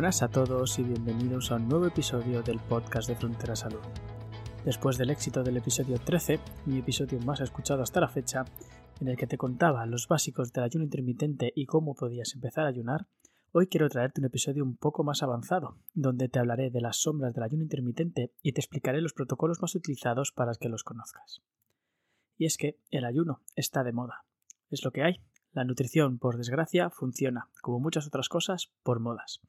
Buenas a todos y bienvenidos a un nuevo episodio del podcast de Frontera Salud. Después del éxito del episodio 13, mi episodio más escuchado hasta la fecha, en el que te contaba los básicos del ayuno intermitente y cómo podías empezar a ayunar, hoy quiero traerte un episodio un poco más avanzado, donde te hablaré de las sombras del ayuno intermitente y te explicaré los protocolos más utilizados para que los conozcas. Y es que el ayuno está de moda. Es lo que hay. La nutrición, por desgracia, funciona, como muchas otras cosas, por modas.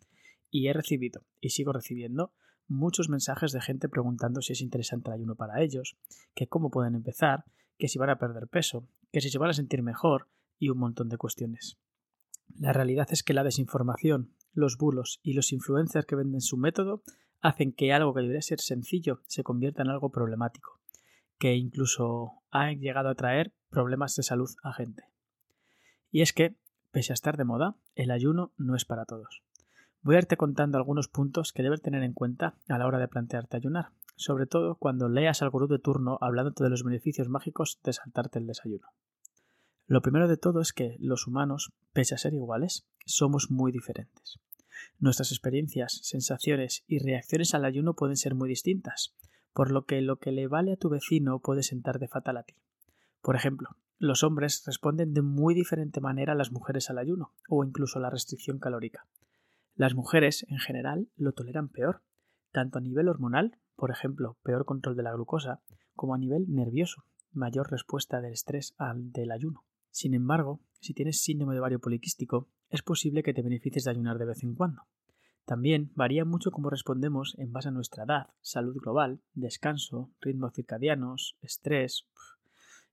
Y he recibido, y sigo recibiendo, muchos mensajes de gente preguntando si es interesante el ayuno para ellos, que cómo pueden empezar, que si van a perder peso, que si se van a sentir mejor y un montón de cuestiones. La realidad es que la desinformación, los bulos y los influencers que venden su método hacen que algo que debería ser sencillo se convierta en algo problemático, que incluso ha llegado a traer problemas de salud a gente. Y es que, pese a estar de moda, el ayuno no es para todos. Voy a irte contando algunos puntos que debes tener en cuenta a la hora de plantearte ayunar, sobre todo cuando leas al gurú de turno hablándote de los beneficios mágicos de saltarte el desayuno. Lo primero de todo es que los humanos, pese a ser iguales, somos muy diferentes. Nuestras experiencias, sensaciones y reacciones al ayuno pueden ser muy distintas, por lo que lo que le vale a tu vecino puede sentar de fatal a ti. Por ejemplo, los hombres responden de muy diferente manera a las mujeres al ayuno o incluso a la restricción calórica. Las mujeres, en general, lo toleran peor, tanto a nivel hormonal por ejemplo, peor control de la glucosa, como a nivel nervioso, mayor respuesta del estrés al del ayuno. Sin embargo, si tienes síndrome de ovario poliquístico, es posible que te beneficies de ayunar de vez en cuando. También varía mucho cómo respondemos en base a nuestra edad, salud global, descanso, ritmos circadianos, estrés.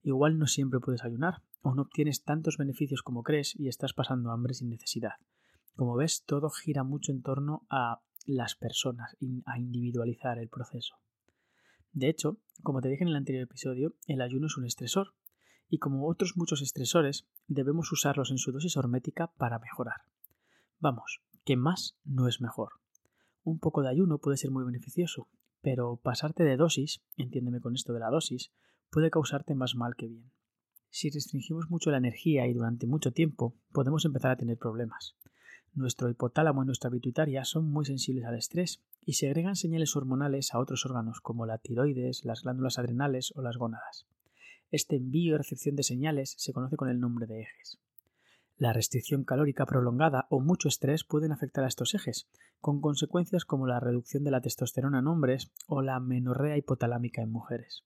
Igual no siempre puedes ayunar, o no obtienes tantos beneficios como crees y estás pasando hambre sin necesidad. Como ves, todo gira mucho en torno a las personas, a individualizar el proceso. De hecho, como te dije en el anterior episodio, el ayuno es un estresor, y como otros muchos estresores, debemos usarlos en su dosis hormética para mejorar. Vamos, que más no es mejor. Un poco de ayuno puede ser muy beneficioso, pero pasarte de dosis, entiéndeme con esto de la dosis, puede causarte más mal que bien. Si restringimos mucho la energía y durante mucho tiempo, podemos empezar a tener problemas. Nuestro hipotálamo y nuestra pituitaria son muy sensibles al estrés y segregan señales hormonales a otros órganos como la tiroides, las glándulas adrenales o las gónadas. Este envío y recepción de señales se conoce con el nombre de ejes. La restricción calórica prolongada o mucho estrés pueden afectar a estos ejes, con consecuencias como la reducción de la testosterona en hombres o la menorrea hipotalámica en mujeres.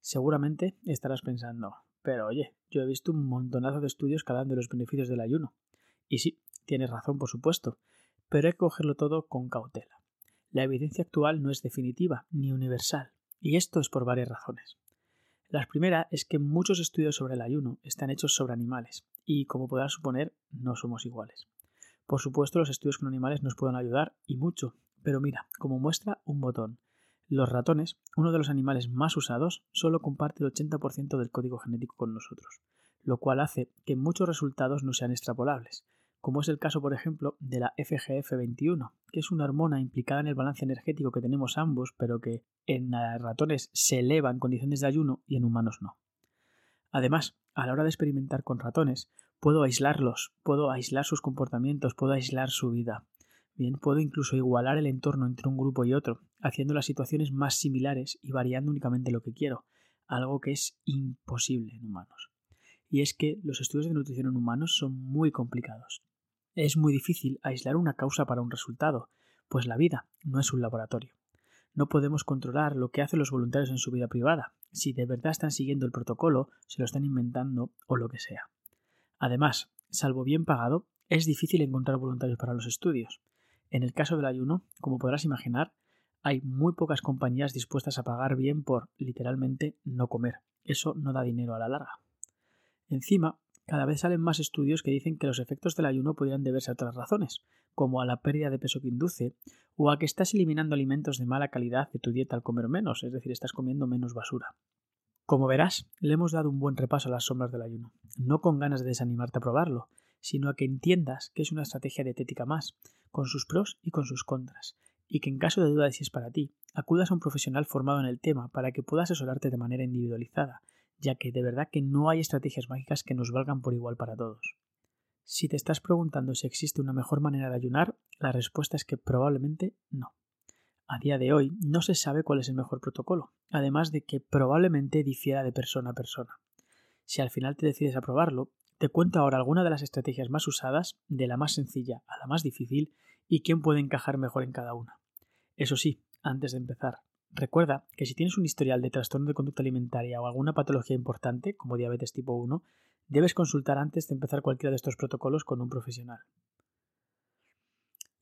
Seguramente estarás pensando, pero oye, yo he visto un montonazo de estudios que hablan de los beneficios del ayuno. Y sí, Tienes razón, por supuesto, pero hay que cogerlo todo con cautela. La evidencia actual no es definitiva ni universal, y esto es por varias razones. La primera es que muchos estudios sobre el ayuno están hechos sobre animales, y como podrás suponer, no somos iguales. Por supuesto, los estudios con animales nos pueden ayudar, y mucho, pero mira, como muestra un botón. Los ratones, uno de los animales más usados, solo comparte el 80% del código genético con nosotros, lo cual hace que muchos resultados no sean extrapolables, como es el caso, por ejemplo, de la FGF21, que es una hormona implicada en el balance energético que tenemos ambos, pero que en ratones se eleva en condiciones de ayuno y en humanos no. Además, a la hora de experimentar con ratones, puedo aislarlos, puedo aislar sus comportamientos, puedo aislar su vida. Bien, puedo incluso igualar el entorno entre un grupo y otro, haciendo las situaciones más similares y variando únicamente lo que quiero, algo que es imposible en humanos. Y es que los estudios de nutrición en humanos son muy complicados. Es muy difícil aislar una causa para un resultado, pues la vida no es un laboratorio. No podemos controlar lo que hacen los voluntarios en su vida privada, si de verdad están siguiendo el protocolo, se lo están inventando o lo que sea. Además, salvo bien pagado, es difícil encontrar voluntarios para los estudios. En el caso del ayuno, como podrás imaginar, hay muy pocas compañías dispuestas a pagar bien por, literalmente, no comer. Eso no da dinero a la larga. Encima, cada vez salen más estudios que dicen que los efectos del ayuno podrían deberse a otras razones, como a la pérdida de peso que induce, o a que estás eliminando alimentos de mala calidad de tu dieta al comer menos, es decir, estás comiendo menos basura. Como verás, le hemos dado un buen repaso a las sombras del ayuno, no con ganas de desanimarte a probarlo, sino a que entiendas que es una estrategia dietética más, con sus pros y con sus contras, y que en caso de duda de si es para ti, acudas a un profesional formado en el tema para que pueda asesorarte de manera individualizada, ya que de verdad que no hay estrategias mágicas que nos valgan por igual para todos. Si te estás preguntando si existe una mejor manera de ayunar, la respuesta es que probablemente no. A día de hoy no se sabe cuál es el mejor protocolo, además de que probablemente difiera de persona a persona. Si al final te decides a probarlo, te cuento ahora algunas de las estrategias más usadas, de la más sencilla a la más difícil, y quién puede encajar mejor en cada una. Eso sí, antes de empezar, recuerda que si tienes un historial de trastorno de conducta alimentaria o alguna patología importante, como diabetes tipo 1, debes consultar antes de empezar cualquiera de estos protocolos con un profesional.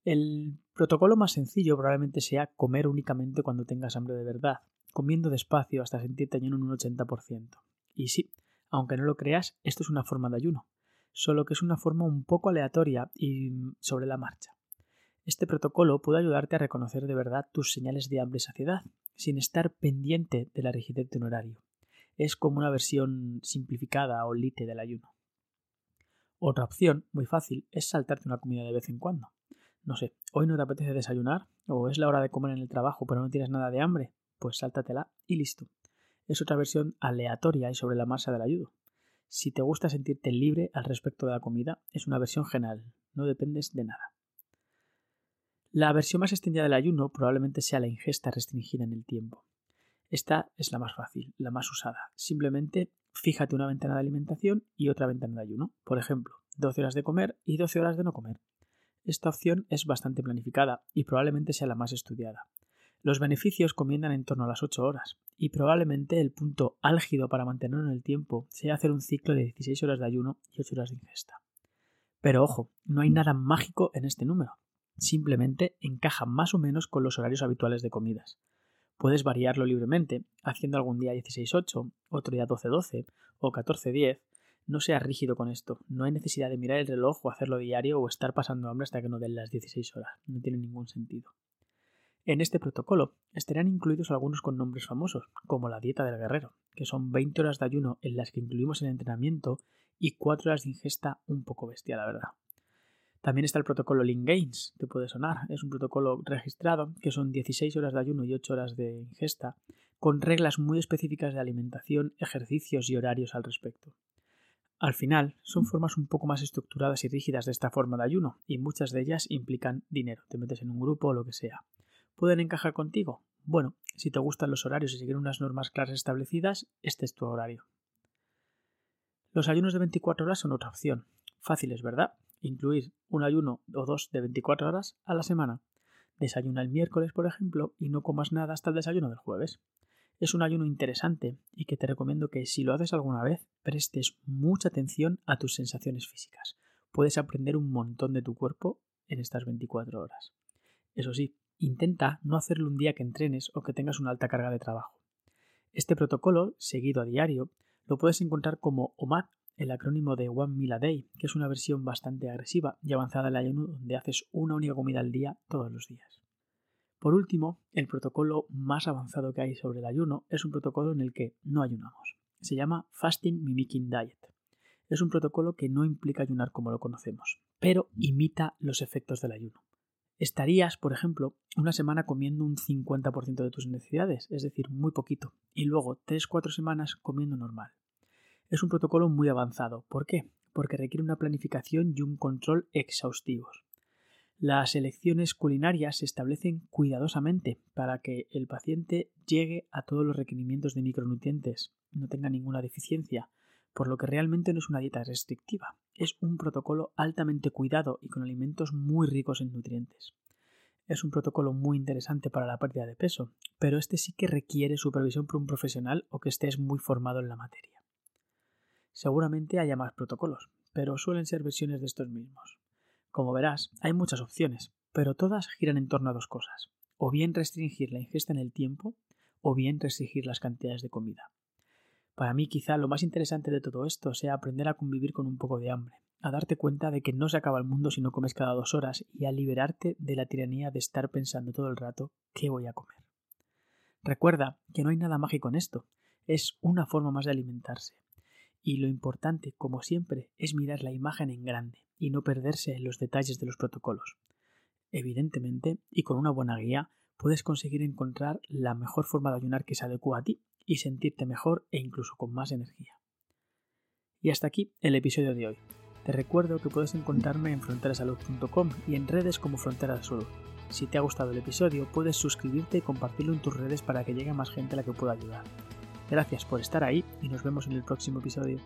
El protocolo más sencillo probablemente sea comer únicamente cuando tengas hambre de verdad, comiendo despacio hasta sentirte lleno en un 80%. Y sí, aunque no lo creas, esto es una forma de ayuno, solo que es una forma un poco aleatoria y sobre la marcha. Este protocolo puede ayudarte a reconocer de verdad tus señales de hambre y saciedad, sin estar pendiente de la rigidez de un horario. Es como una versión simplificada o lite del ayuno. Otra opción, muy fácil, es saltarte una comida de vez en cuando. No sé, hoy no te apetece desayunar, o es la hora de comer en el trabajo pero no tienes nada de hambre, pues sáltatela y listo. Es otra versión aleatoria y sobre la masa del ayuno. Si te gusta sentirte libre al respecto de la comida, es una versión general, no dependes de nada. La versión más extendida del ayuno probablemente sea la ingesta restringida en el tiempo. Esta es la más fácil, la más usada. Simplemente fíjate una ventana de alimentación y otra ventana de ayuno. Por ejemplo, 12 horas de comer y 12 horas de no comer. Esta opción es bastante planificada y probablemente sea la más estudiada. Los beneficios comienzan en torno a las 8 horas y probablemente el punto álgido para mantenerlo en el tiempo sea hacer un ciclo de 16 horas de ayuno y 8 horas de ingesta. Pero ojo, no hay nada mágico en este número simplemente encaja más o menos con los horarios habituales de comidas. Puedes variarlo libremente, haciendo algún día 16-8, otro día 12-12 o 14-10. No seas rígido con esto, no hay necesidad de mirar el reloj o hacerlo diario o estar pasando hambre hasta que no den las 16 horas, no tiene ningún sentido. En este protocolo estarían incluidos algunos con nombres famosos, como la dieta del guerrero, que son 20 horas de ayuno en las que incluimos el entrenamiento y 4 horas de ingesta un poco bestia, la verdad. También está el protocolo Link Gains, te puede sonar. Es un protocolo registrado que son 16 horas de ayuno y 8 horas de ingesta, con reglas muy específicas de alimentación, ejercicios y horarios al respecto. Al final, son formas un poco más estructuradas y rígidas de esta forma de ayuno, y muchas de ellas implican dinero. Te metes en un grupo o lo que sea. ¿Pueden encajar contigo? Bueno, si te gustan los horarios y siguen unas normas claras establecidas, este es tu horario. Los ayunos de 24 horas son otra opción. Fáciles, ¿verdad? Incluir un ayuno o dos de 24 horas a la semana. Desayuna el miércoles, por ejemplo, y no comas nada hasta el desayuno del jueves. Es un ayuno interesante y que te recomiendo que si lo haces alguna vez prestes mucha atención a tus sensaciones físicas. Puedes aprender un montón de tu cuerpo en estas 24 horas. Eso sí, intenta no hacerlo un día que entrenes o que tengas una alta carga de trabajo. Este protocolo, seguido a diario, lo puedes encontrar como OMAD el acrónimo de One Meal a Day, que es una versión bastante agresiva y avanzada del ayuno donde haces una única comida al día todos los días. Por último, el protocolo más avanzado que hay sobre el ayuno es un protocolo en el que no ayunamos. Se llama Fasting Mimicking Diet. Es un protocolo que no implica ayunar como lo conocemos, pero imita los efectos del ayuno. Estarías, por ejemplo, una semana comiendo un 50% de tus necesidades, es decir, muy poquito, y luego 3-4 semanas comiendo normal. Es un protocolo muy avanzado. ¿Por qué? Porque requiere una planificación y un control exhaustivos. Las elecciones culinarias se establecen cuidadosamente para que el paciente llegue a todos los requerimientos de micronutrientes, no tenga ninguna deficiencia, por lo que realmente no es una dieta restrictiva, es un protocolo altamente cuidado y con alimentos muy ricos en nutrientes. Es un protocolo muy interesante para la pérdida de peso, pero este sí que requiere supervisión por un profesional o que estés muy formado en la materia. Seguramente haya más protocolos, pero suelen ser versiones de estos mismos. Como verás, hay muchas opciones, pero todas giran en torno a dos cosas. o bien restringir la ingesta en el tiempo, o bien restringir las cantidades de comida. Para mí quizá lo más interesante de todo esto sea aprender a convivir con un poco de hambre, a darte cuenta de que no se acaba el mundo si no comes cada dos horas y a liberarte de la tiranía de estar pensando todo el rato qué voy a comer. Recuerda que no hay nada mágico en esto, es una forma más de alimentarse. Y lo importante, como siempre, es mirar la imagen en grande y no perderse en los detalles de los protocolos. Evidentemente, y con una buena guía, puedes conseguir encontrar la mejor forma de ayunar que se adecua a ti y sentirte mejor e incluso con más energía. Y hasta aquí el episodio de hoy. Te recuerdo que puedes encontrarme en fronterasalud.com y en redes como Frontera Salud. Si te ha gustado el episodio, puedes suscribirte y compartirlo en tus redes para que llegue más gente a la que pueda ayudar. Gracias por estar ahí y nos vemos en el próximo episodio.